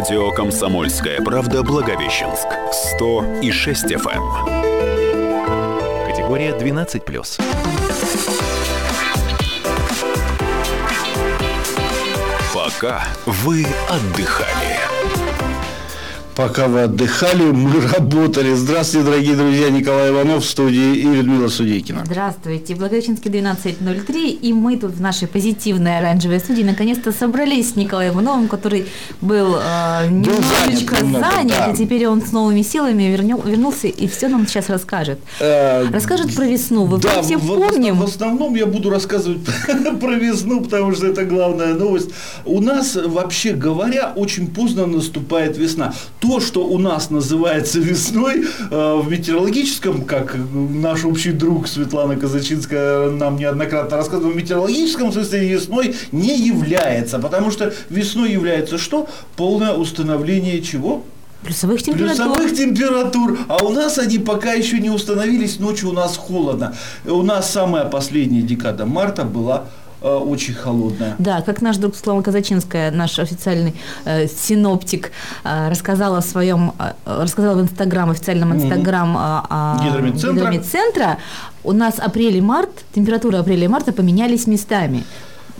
Радио «Комсомольская правда» Благовещенск. 100 и 6 FM. Эм. Категория 12+. Пока вы отдыхали. Пока вы отдыхали, мы работали. Здравствуйте, дорогие друзья. Николай Иванов в студии и Людмила Судейкина. Здравствуйте. Благовещенский 12.03. И мы тут в нашей позитивной оранжевой студии наконец-то собрались с Николаем Ивановым, который был э, немножечко занят немного, занят, да. и теперь он с новыми силами вернел- вернулся и все нам сейчас расскажет. Э, Расскажет про весну. Вы Да, все в, в- помним. в основном я буду рассказывать про весну, потому что это главная новость. У нас, вообще говоря, очень поздно наступает весна. То, что у нас называется весной, э, в метеорологическом, как наш общий друг Светлана Казачинская нам неоднократно рассказывала, в метеорологическом смысле весной не является. Потому что весной является что? Полное установление чего? Плюсовых температур. Плюсовых температур. А у нас они пока еще не установились. Ночью у нас холодно. У нас самая последняя декада марта была очень холодная. Да, как наш друг Слава Казачинская, наш официальный э, синоптик, э, рассказала в своем, э, рассказала в Инстаграм, официальном Инстаграм э, э, Гидромедцентра. Гидромедцентра, у нас апрель и март, температура апреля и марта поменялись местами.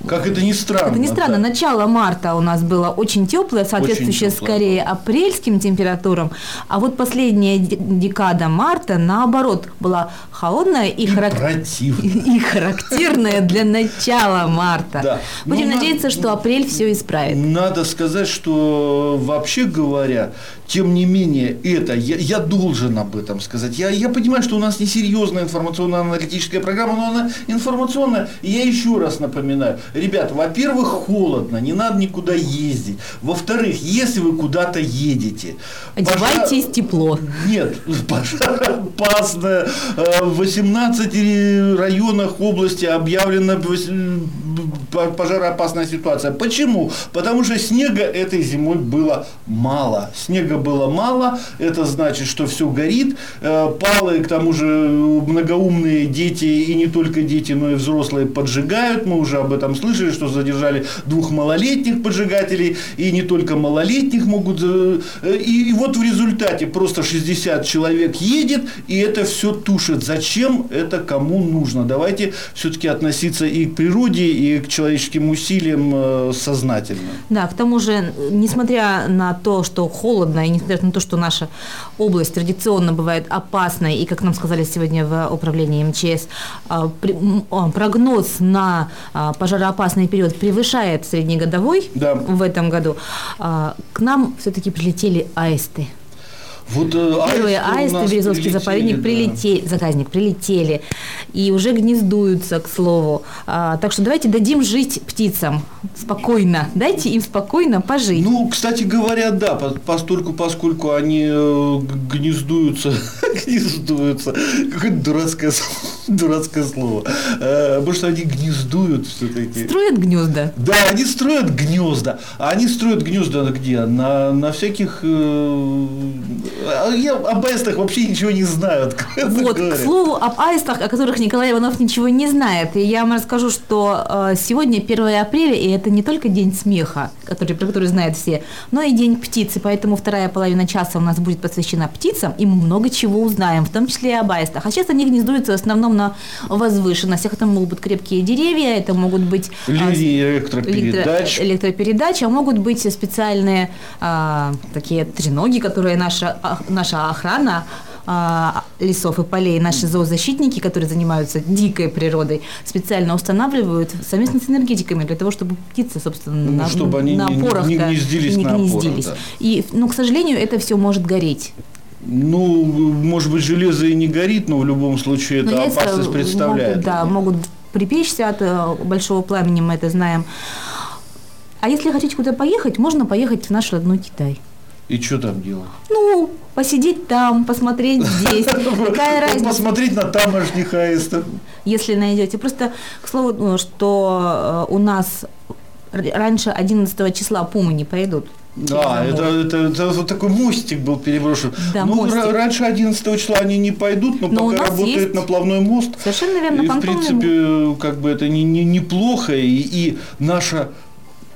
Как это ни странно. Это не странно, да. начало марта у нас было очень теплое, соответствующее теплое, скорее апрельским температурам, а вот последняя де- декада марта, наоборот, была холодная и, харак- противная. и характерная для начала марта. Да. Будем Ну, на- надеяться, что апрель все исправит. Надо сказать, что вообще говоря, тем не менее, это, я, я должен об этом сказать. Я, я понимаю, что у нас несерьезная информационно-аналитическая программа, но она информационная. И я еще раз напоминаю. Ребят, во-первых, холодно, не надо никуда ездить. Во-вторых, если вы куда-то едете... Одевайтесь пожар- тепло. Нет, пожароопасная. Э, В 18 районах области п- пожароопасная ситуация. Почему? Потому что снега этой зимой было мало. Снега было мало, это значит, что все горит. Э, Палы, к тому же, многоумные дети, и не только дети, но и взрослые поджигают. Мы уже об этом слышали, что задержали двух малолетних поджигателей, и не только малолетних могут... э, И, и вот в результате просто 60 человек едет, и это все тушит. Зачем это кому нужно? Давайте все-таки относиться и к природе, и к человеческим усилиям э, сознательно. Да, к тому же, несмотря на то, что холодно, и несмотря на то, что наша область традиционно бывает опасной, и, как нам сказали сегодня в управлении МЧС, а, а, прогноз на а, пожароопасный период превышает среднегодовой Да. в этом году, к нам все-таки прилетели аисты. Вот э, Первые аисты в Березовский заповедник да. прилетели, заказник прилетели и уже гнездуются, к слову. А, так что давайте дадим жить птицам спокойно. Дайте им спокойно пожить. Ну, кстати говоря, да, по- постольку, поскольку они э, гнездуются, гнездуются, какое-то дурацкое, дурацкое слово, Э, потому что они гнездуют все-таки. Строят гнезда. Да, они строят гнезда. А они строят гнезда где? На, на всяких... э, а я об аистах вообще ничего не знаю. Вот, говоря. к слову, об аистах, о которых Николай Иванов ничего не знает. И я вам расскажу, что э, сегодня 1 апреля, и это не только день смеха, который, про который знают все, но и день птицы. Поэтому вторая половина часа у нас будет посвящена птицам, и мы много чего узнаем, в том числе и об аистах. А сейчас они гнездуются в основном на возвышенностях. Это могут быть крепкие деревья, это могут быть... а, Линии электро- электропередач. электропередач, а могут быть специальные а, такие треноги, которые наша, а, наша охрана а, лесов и полей, наши зоозащитники, которые занимаются дикой природой, специально устанавливают совместно с энергетиками для того, чтобы птицы, собственно, Ну, на, чтобы они на не- не опорах гнездились не на опорах, гнездились. да. И, ну, к сожалению, это все может гореть. Ну, может быть, железо и не горит, но в любом случае Но это яйца опасность представляет. Могут, да, могут припечься от э, большого пламени, мы это знаем. А если хотите куда поехать, можно поехать в наш родной Китай. И что там делать? Ну, посидеть там, посмотреть здесь. Какая разница, Посмотреть на тамошних аистов. если найдете. Просто, к слову, ну, что э, у нас раньше 11 числа пумы не пойдут. Да, это, это, это вот такой мостик был переброшен. Да, ну, мостик. ра- раньше 11 числа они не пойдут, но, Но пока работает есть- наплавной мост. Совершенно верно, И, в принципе, как бы это не, не, неплохо, и, и наша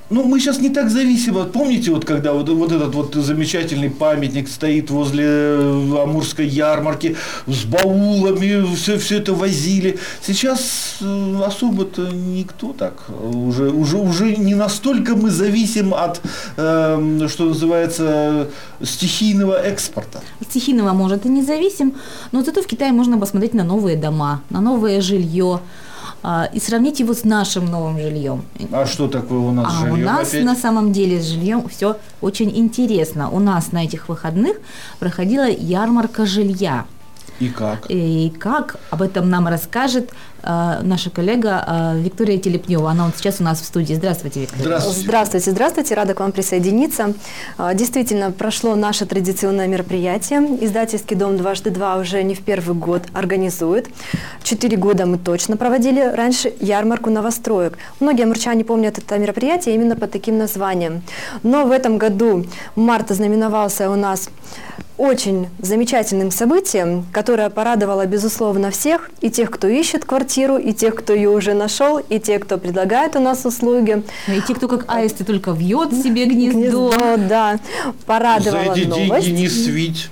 ну, мы сейчас не так зависим. от- Помните, вот когда вот, вот этот вот замечательный памятник стоит возле э, Амурской ярмарки с баулами, все, все это возили. Сейчас э, особо-то никто так. э, Уже, уже, уже не настолько мы зависим от, э, что называется, стихийного экспорта. От стихийного, может, и не зависим, но зато в Китае можно посмотреть на новые дома, на новое жилье и сравнить его с нашим новым жильем. А что такое у нас А жилье у нас опять? на самом деле с жильем все очень интересно. У нас на этих выходных проходила ярмарка жилья. И как? И как об этом нам расскажет э, наша коллега э, Виктория Телепнева. Она вот сейчас у нас в студии. Здравствуйте, Виктория. Здравствуйте. Здравствуйте, здравствуйте, рада к вам присоединиться. А, Действительно, прошло наше традиционное мероприятие. Издательский дом «Дважды два» уже не в первый год организует. Четыре года мы точно проводили раньше ярмарку новостроек. Многие амурчане помнят это мероприятие именно под таким названием. Но в этом году март ознаменовался у нас очень замечательным событием, которое порадовало, безусловно, всех, и тех, кто ищет квартиру, и тех, кто ее уже нашел, и тех, кто предлагает у нас услуги. И те, кто как аисты только вьет себе гнездо. Гнездо, да, За порадовала эти новость. деньги не свить.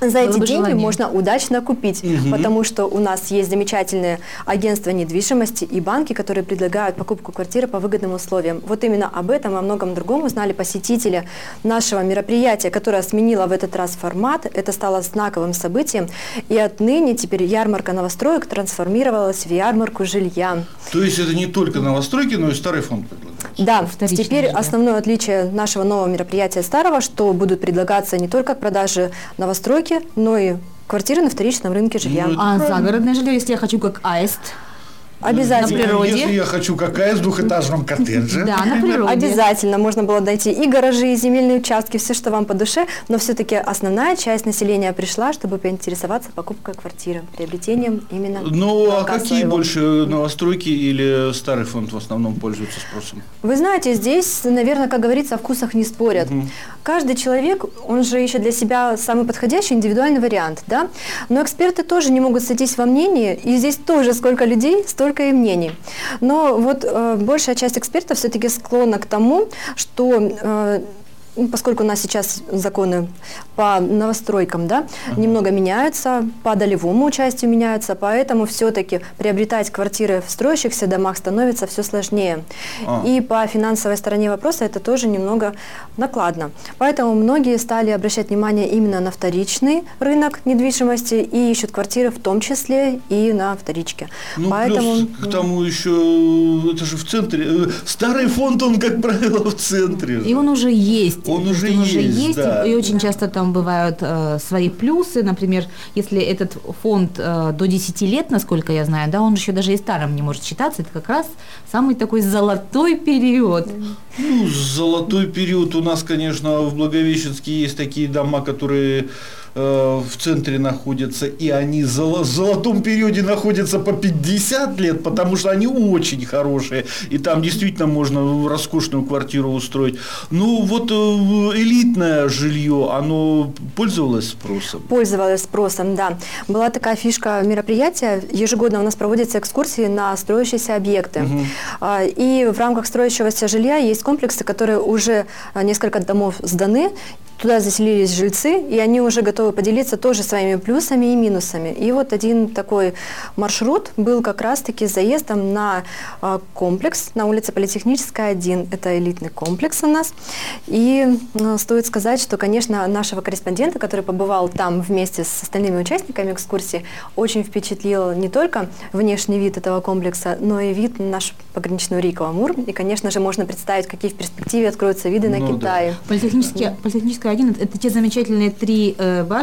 За эти деньги желание. можно удачно купить, потому что у нас есть замечательные агентства недвижимости и банки, которые предлагают покупку квартиры по выгодным условиям. Вот именно об этом и о многом другом узнали посетители нашего мероприятия, которое сменило в этот раз формат. Это стало знаковым событием. И отныне теперь ярмарка новостроек трансформировалась в ярмарку жилья. То есть это не только новостройки, но и старый фонд предлагает. Да, Вторичное теперь жилье. основное отличие нашего нового мероприятия старого, что будут предлагаться не только к продаже новостройки, но и квартиры на вторичном рынке жилья. Ну, это А загородное жилье, если я хочу как аист, Обязательно. На природе. Если я хочу какая в двухэтажном коттедже. да, на природе. Обязательно можно было найти и гаражи, и земельные участки, все, что вам по душе, но все-таки основная часть населения пришла, чтобы поинтересоваться покупкой квартиры, приобретением именно Ну, а какие своего. больше новостройки или старый фонд в основном пользуются спросом? Вы знаете, здесь, наверное, как говорится, о вкусах не спорят. Каждый человек, он же ищет для себя самый подходящий индивидуальный вариант, да? Но эксперты тоже не могут сойтись во мнении, и здесь тоже сколько людей, столько и мнений. Но вот э, большая часть экспертов все-таки склонна к тому, что э, поскольку у нас сейчас законы по новостройкам, да, немного меняются, по долевому участию меняются, поэтому все-таки приобретать квартиры в строящихся домах становится все сложнее. А. И по финансовой стороне вопроса это тоже немного накладно. Поэтому многие стали обращать внимание именно на вторичный рынок недвижимости и ищут квартиры в том числе и на вторичке. Ну, Поэтому плюс к тому еще, это же в центре. э, Старый фонд, он, как правило, в центре. же. И он уже есть. Он То есть уже есть, да. и, и очень часто там бывают э, свои плюсы. Например, если этот фонд э, до 10 лет, насколько я знаю, да, он еще даже и старым не может считаться. Это как раз самый такой золотой период. Ну, золотой период у нас, конечно, в Благовещенске есть такие дома, которые в центре находятся, и они в золо- в золотом периоде находятся по 50 лет, потому что они очень хорошие, и там действительно можно роскошную квартиру устроить. Ну, вот э, элитное жилье, оно пользовалось спросом? Пользовалась спросом, да. Была такая фишка мероприятия. Ежегодно у нас проводятся экскурсии на строящиеся объекты. А, И в рамках строящегося жилья есть комплексы, которые уже а, несколько домов сданы. Туда заселились жильцы, и они уже готовы поделиться тоже своими плюсами и минусами. И вот один такой маршрут был как раз-таки заездом на а, комплекс на улице Политехническая, 1. Это элитный комплекс у нас. И э, стоит сказать, что, конечно, нашего корреспондента, который побывал там вместе с остальными участниками экскурсии, очень впечатлил не только внешний вид этого комплекса, но и вид на нашу пограничную реку Амур. И, конечно же, можно представить, какие в перспективе откроются виды на Ну да. Китай. Политехнический, политехническая 1 – это те замечательные три э, башни,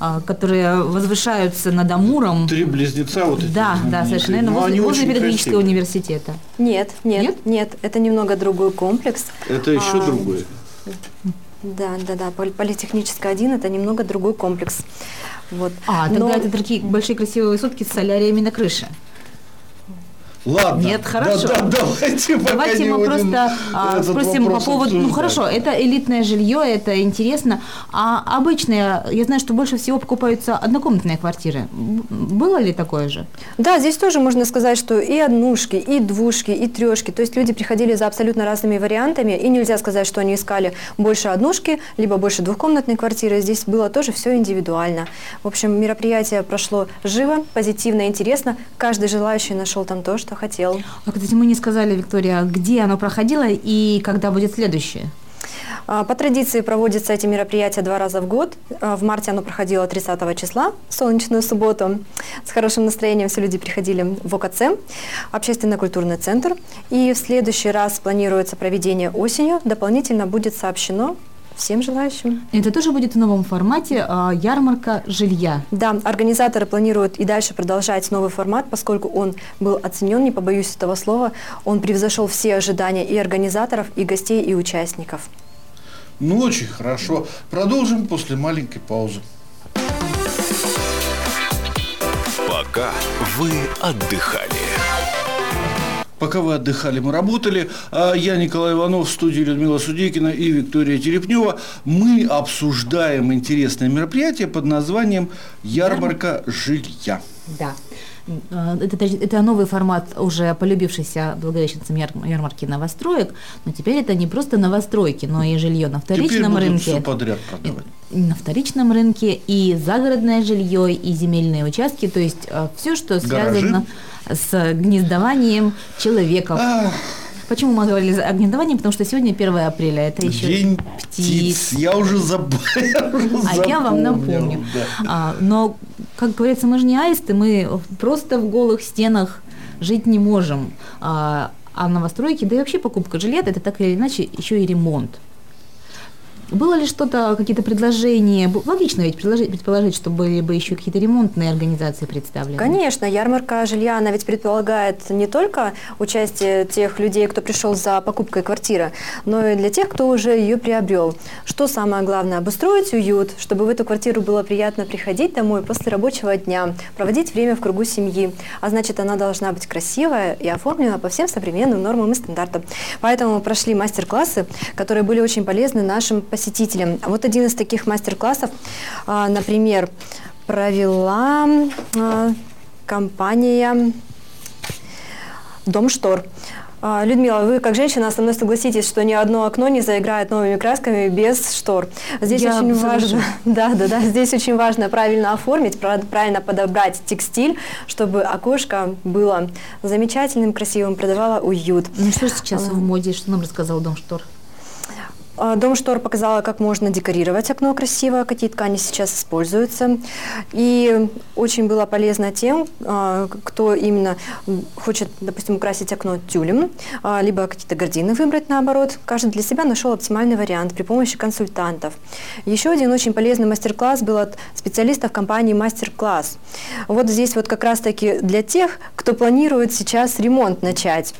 а, которые возвышаются над Амуром. Три близнеца вот эти. Да, да, совершенно верно. Ну, Возле, они возле очень педагогического университета. Нет, нет, Нет? нет, это немного другой комплекс. Это еще А, другое. Да, да, да. Пол- Политехническая 1 это немного другой комплекс. Вот. А, тогда Но- это такие большие красивые высотки с соляриями на крыше. Ладно. Нет, хорошо. Да, да, давайте пока Давайте не мы будем просто а, спросим по поводу... Ну обсуждать. хорошо, это элитное жилье, это интересно. А обычные, я знаю, что больше всего покупаются однокомнатные квартиры. Было ли такое же? Да, здесь тоже можно сказать, что и однушки, и двушки, и трешки. То есть люди приходили за абсолютно разными вариантами, и нельзя сказать, что они искали больше однушки, либо больше двухкомнатной квартиры. Здесь было тоже все индивидуально. В общем, мероприятие прошло живо, позитивно, интересно. Каждый желающий нашел там то, что хотел. А, кстати, мы не сказали, Виктория, где оно проходило и когда будет следующее. А, По традиции проводятся эти мероприятия два раза в год. А, В марте оно проходило 30 числа, в солнечную субботу. С хорошим настроением все люди приходили в ОКЦ, общественно-культурный центр. И в следующий раз планируется проведение осенью. Дополнительно будет сообщено всем желающим. Это тоже будет в новом формате а, ярмарка жилья. Да, организаторы планируют и дальше продолжать новый формат, поскольку он был оценен, не побоюсь этого слова, он превзошел все ожидания и организаторов, и гостей, и участников. Ну, очень хорошо. Продолжим после маленькой паузы. Пока вы отдыхали. Пока вы отдыхали, мы работали. А Я Николай Иванов, в студии Людмила Судейкина и Виктория Терепнева. Мы обсуждаем интересное мероприятие под названием «Ярмарка жилья». Да. Э, Это, это новый формат уже полюбившийся благовещенцам яр- ярмарки новостроек, но теперь это не просто новостройки, но и жилье на Теперь вторичном будут рынке. все подряд продавать. И на вторичном рынке и загородное жилье, и земельные участки, то есть все, что Гаражи. связано с гнездованием человека. Ах, Почему мы говорили о гнездовании? Потому что сегодня 1 апреля, это еще День птиц. птиц. Я уже забыл. А я вам напомню. А, но, как говорится, мы же не аисты, мы просто в голых стенах жить не можем. А, а новостройки, да и вообще покупка жилья, это так или иначе еще и ремонт. Было ли что-то, какие-то предложения? Б- Логично ведь предложить, предположить, что были бы еще какие-то ремонтные организации представлены. Конечно, ярмарка жилья, она ведь предполагает не только участие тех людей, кто пришел за покупкой квартиры, но и для тех, кто уже ее приобрел. Что самое главное? Обустроить уют, чтобы в эту квартиру было приятно приходить домой после рабочего дня, проводить время в кругу семьи. А значит, она должна быть красивая и оформлена по всем современным нормам и стандартам. Поэтому прошли мастер-классы, которые были очень полезны нашим посетителям. Вот один из таких мастер-классов, а, например, провела а, компания «Дом штор». А, Людмила, вы как женщина со мной согласитесь, что ни одно окно не заиграет новыми красками без штор. Здесь Я очень важно, да, да, да, здесь очень важно правильно оформить, пра- правильно подобрать текстиль, чтобы окошко было замечательным, красивым, придавало уют. Ну что сейчас в моде, что нам рассказал Дом Штор? А, Дом штор показала, как можно декорировать окно красиво, какие ткани сейчас используются. И очень было полезно тем, а, кто именно хочет, допустим, украсить окно тюлем, а, либо какие-то гардины выбрать наоборот. Каждый для себя нашел оптимальный вариант при помощи консультантов. Еще один очень полезный мастер-класс был от специалистов компании «Мастер-класс». Вот здесь вот как раз-таки для тех, кто планирует сейчас ремонт начать.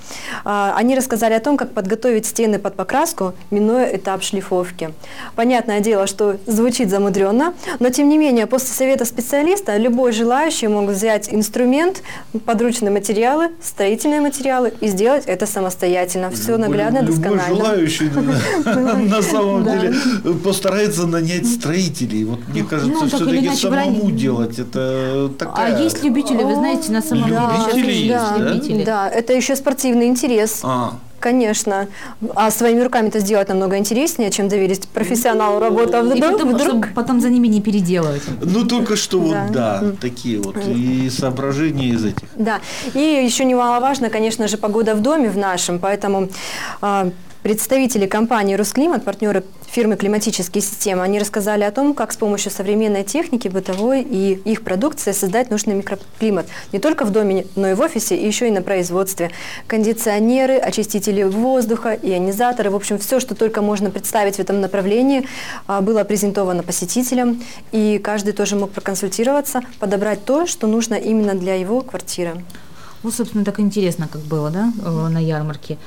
Они рассказали о том, как подготовить стены под покраску, минуя этап шлифовки. Понятное дело, что звучит замудренно, но тем не менее, после совета специалиста любой желающий мог взять инструмент, подручные материалы, строительные материалы и сделать это самостоятельно. Все наглядно, Любой досконально. желающий на самом деле постарается нанять строителей. Вот мне кажется, Ну, или все-таки самому делать это такая... А есть любители, вы знаете, на самом деле. Любители есть, да? Да, это еще спортивный интерес. А, Конечно. А своими руками это сделать намного интереснее, чем доверить профессионалу работу. А И вдруг, потом, вдруг чтобы потом за ними не переделывать. ну только что вот, Да. да, такие вот и соображения из этих. Да, и еще немаловажно, конечно же, погода в доме в нашем, поэтому а, представители компании «Русклимат», партнеры фирмы «Климатические системы», они рассказали о том, как с помощью современной техники бытовой и их продукции создать нужный микроклимат не только в доме, но и в офисе, и еще и на производстве. Кондиционеры, очистители воздуха, ионизаторы, в общем, все, что только можно представить в этом направлении, а, было презентовано посетителям, и каждый тоже мог проконсультироваться, подобрать то, что нужно именно для его квартиры. Вот, собственно, так интересно, как было, да, э, на ярмарке.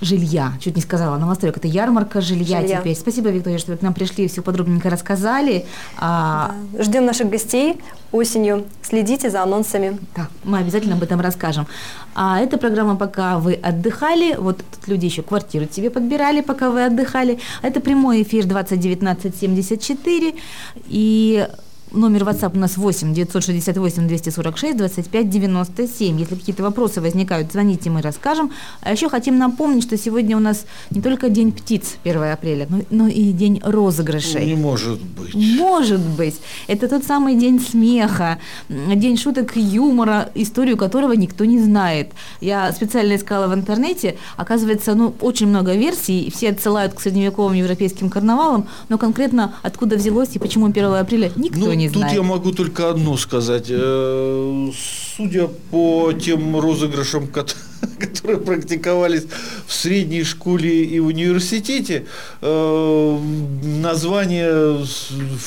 Жилья. Чуть не сказала, новостройка. Это ярмарка жилья, Жилья. теперь. Спасибо, Виктория, что вы к нам пришли и все подробненько рассказали. А, Да. Ждем наших гостей осенью. Следите за анонсами. Да, мы обязательно об этом расскажем. А эта программа «Пока вы отдыхали». Вот тут люди еще квартиру себе подбирали, пока вы отдыхали. Это прямой эфир 2019-74. И номер WhatsApp у нас 8 968 246 25 97. Если какие-то вопросы возникают, звоните, мы расскажем. А еще хотим напомнить, что сегодня у нас не только День птиц 1 апреля, но, но и День розыгрышей. Не может быть. Может быть. Это тот самый день смеха, день шуток юмора, историю которого никто не знает. Я специально искала в интернете, оказывается, ну, очень много версий, все отсылают к средневековым европейским карнавалам, но конкретно откуда взялось и почему 1 апреля, никто Ну, не тут знает. я могу только одно сказать. Э, Судя по тем розыгрышам, кот- которые практиковались в средней школе и в университете, э, название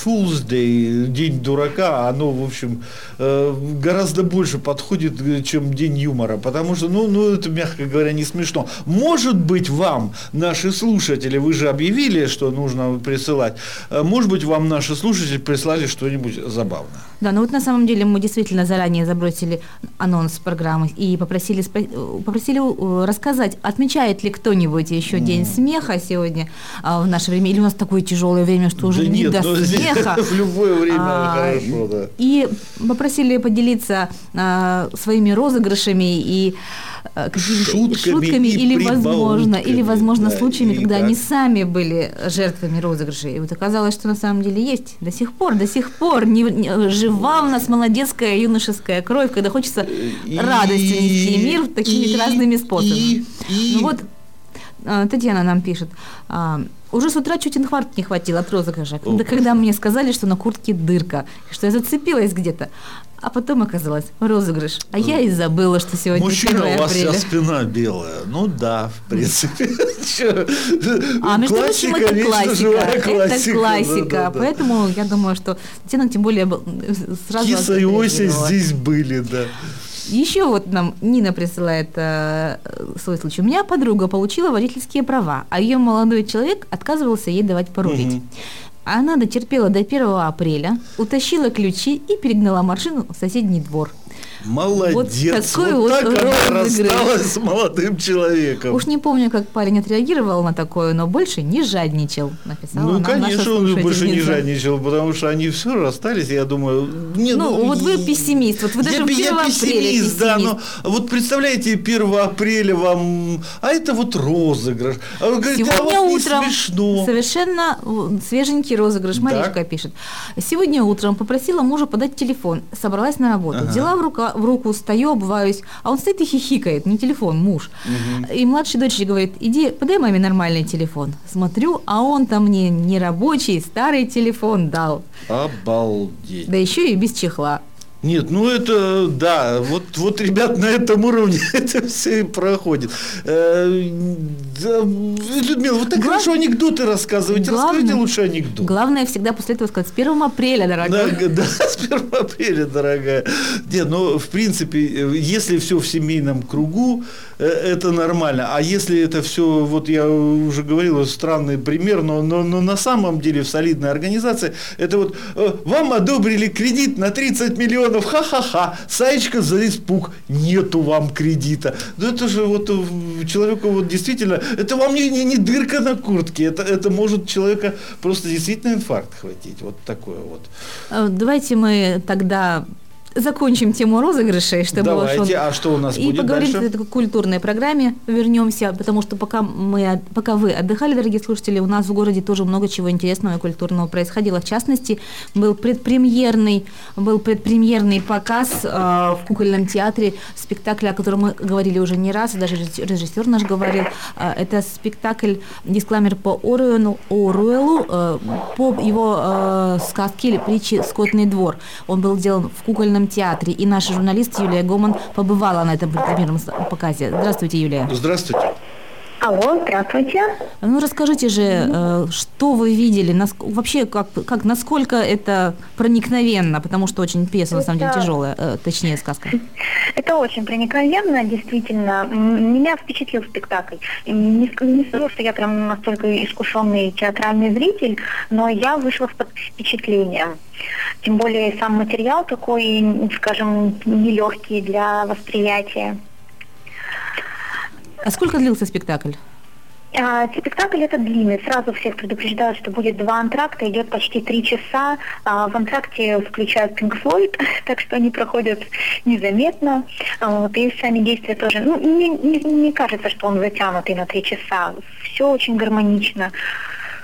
Fool's Day, День дурака, оно, в общем, э, гораздо больше подходит, э, чем День юмора, потому что, ну, ну, это, мягко говоря, не смешно. Может быть, вам, наши слушатели, вы же объявили, что нужно присылать, может быть, вам наши слушатели прислали что-нибудь забавное. Да, ну вот на самом деле мы действительно заранее забросили анонс программы и попросили, попросили э, рассказать, отмечает ли кто-нибудь еще День смеха сегодня а, в наше время, или у нас такое тяжелое время, что уже Да не нет, до ну, смеха. в любое время А, хорошо, да. И попросили поделиться а, своими розыгрышами и какими-то Шутками и или возможно, или возможно да, случаями, когда так. они сами были жертвами розыгрышей. И вот оказалось, что на самом деле есть до сих пор, до сих пор не, не- жива у нас молодецкая юношеская кровь, когда хочется И- радостью нести мир такими и- разными способами. и- Ну вот а, Татьяна нам пишет. а, Уже с утра чуть инфаркт не хватило от розыгрыша, когда, когда мне сказали, что на куртке дырка, что я зацепилась где-то. А потом оказалось розыгрыш. А я и забыла, что сегодня Мужчина, 1 у вас вся спина белая. Ну да, в принципе. А между прочим, это классика. Это классика. Поэтому я думаю, что Татьяна тем более б- сразу Киса и Ося здесь были, да. Еще вот нам Нина присылает э, свой случай. У меня подруга получила водительские права, а ее молодой человек отказывался ей давать порулить. Мгм. Она дотерпела до 1 апреля, утащила ключи и перегнала машину в соседний двор. Молодец. такой Вот вот так она рассталась с молодым человеком. Уж не помню, как парень отреагировал на такое, но больше не жадничал, написала Ну, конечно, он больше не жадничал, потому что они все расстались, я думаю... Не, Ну, вот вы пессимист, вот вы даже я, в 1 я апреля пессимист, да, но вот представляете, 1 апреля вам... А это вот розыгрыш. А вы говорите, а Сегодня вот не утром смешно. совершенно свеженький розыгрыш. Маришка пишет. Сегодня утром попросила мужа подать телефон. Собралась на работу. Ага. Взяла в, рука, в руку, стою, обуваюсь. А он стоит и хихикает. Не телефон, муж. И младшей дочери говорит, иди, подай маме нормальный телефон. Смотрю, а он-то мне не рабочий, старый телефон дал. Обалдеть. Да еще и без чехла. Нет, ну это, да, вот, вот, ребят, на этом уровне это все и проходит. Э, да, Людмила, вы так Глав- хорошо анекдоты рассказываете, Главное- расскажите лучше анекдот. Главное всегда после этого сказать, с 1 апреля, дорогая. Да, да, с 1 апреля, дорогая. Нет, ну, в принципе, э, если все в семейном кругу, это нормально. А если это все, вот я уже говорил, странный пример, но, но, но на самом деле в солидной организации, это вот э, вам одобрили кредит на 30 миллионов, ха-ха-ха, Саечка за испуг, нету вам кредита. Ну, это же вот э, человеку вот действительно, это вам не, не, не дырка на куртке, это, это может человека просто действительно инфаркт хватить. Вот такое вот. Э, Давайте мы тогда закончим тему розыгрышей, чтобы Давайте, он- а что у нас и будет поговорим дальше? о культурной программе, вернемся, потому что пока мы, пока вы отдыхали, дорогие слушатели, у нас в городе тоже много чего интересного и культурного происходило. В частности, был предпремьерный, был предпремьерный показ э, в кукольном театре спектакля, о котором мы говорили уже не раз, и даже режиссер, режиссер наш говорил. Э, это спектакль «Дискламер по Оруэлу», Оруэлу э, по его э, сказке или притче «Скотный двор». Он был сделан в кукольном театре, и наша журналист Юлия Гоман побывала на этом предпремьерном с- показе. Здравствуйте, Юлия. Здравствуйте. Алло, здравствуйте. Ну, расскажите же, э, что вы видели, нас- вообще, как, как, насколько это проникновенно, потому что очень пьеса, на самом деле, Это- тяжелая, э, точнее, сказка. Это очень проникновенно, действительно. Меня впечатлил спектакль. Не, не скажу, что я прям настолько искушенный театральный зритель, но я вышла под впечатлением. Тем более сам материал такой, скажем, нелегкий для восприятия. А сколько длился спектакль? А, Спектакль этот длинный. Сразу всех предупреждают, что будет два антракта, идет почти три часа. А, В антракте включают Pink Floyd, так что они проходят незаметно. А, Вот, и сами действия тоже. Ну, не, не- не кажется, что он затянутый на три часа. Все очень гармонично.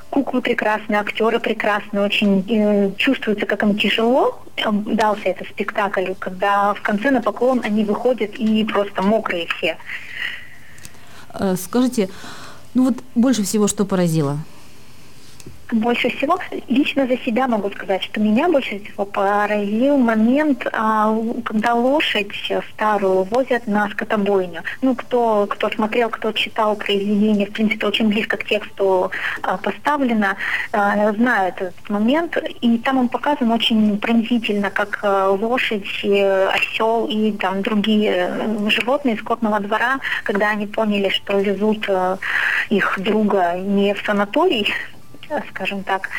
Куклы прекрасные, актеры прекрасные, очень э, чувствуется, как им тяжело дался этот спектакль, когда в конце на поклон они выходят и просто мокрые все. Э, Скажите, ну вот больше всего что поразило? Больше всего, лично за себя могу сказать, что меня больше всего поразил момент, а, когда лошадь старую возят на скотобойню. Ну, кто, кто смотрел, кто читал произведение, в принципе, очень близко к тексту а, поставлено, а, знают этот момент. И там он показан очень пронзительно, как лошадь, э, осел и там другие э, животные скотного двора, когда они поняли, что везут э, их друга не в санаторий, скажем так,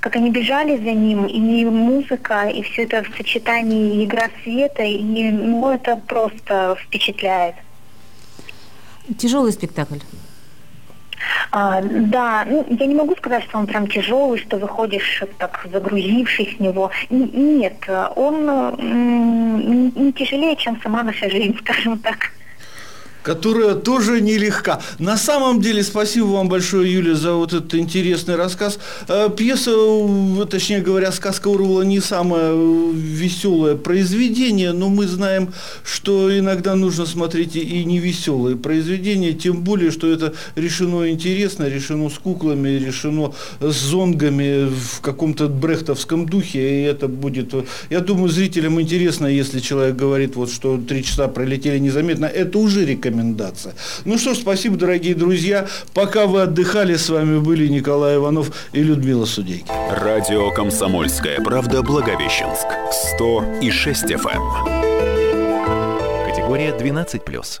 как они бежали за ним, и музыка, и все это в сочетании игра света, и ну, это просто впечатляет. Тяжелый спектакль. А, да, ну, я не могу сказать, что он прям тяжелый, что выходишь так загрузившись в него. Н- Нет, он м, не тяжелее, чем сама наша жизнь, скажем так. Которая тоже нелегка. На самом деле, спасибо вам большое, Юля, за вот этот интересный рассказ. Э, Пьеса, э, точнее говоря, сказка Урвала не самое э, веселое произведение, но мы знаем, что иногда нужно смотреть и- невеселые произведения, тем более, что это решено интересно, решено с куклами, решено с зонгами в каком-то брехтовском духе, и это будет, я думаю, зрителям интересно, если человек говорит, вот, что три часа пролетели незаметно, это уже рекомендация. Ну что ж, спасибо, дорогие друзья. Пока вы отдыхали, с вами были Николай Иванов и Людмила Судейки. Радио «Комсомольская правда» Благовещенск. 100 и 6 FM. Категория 12+.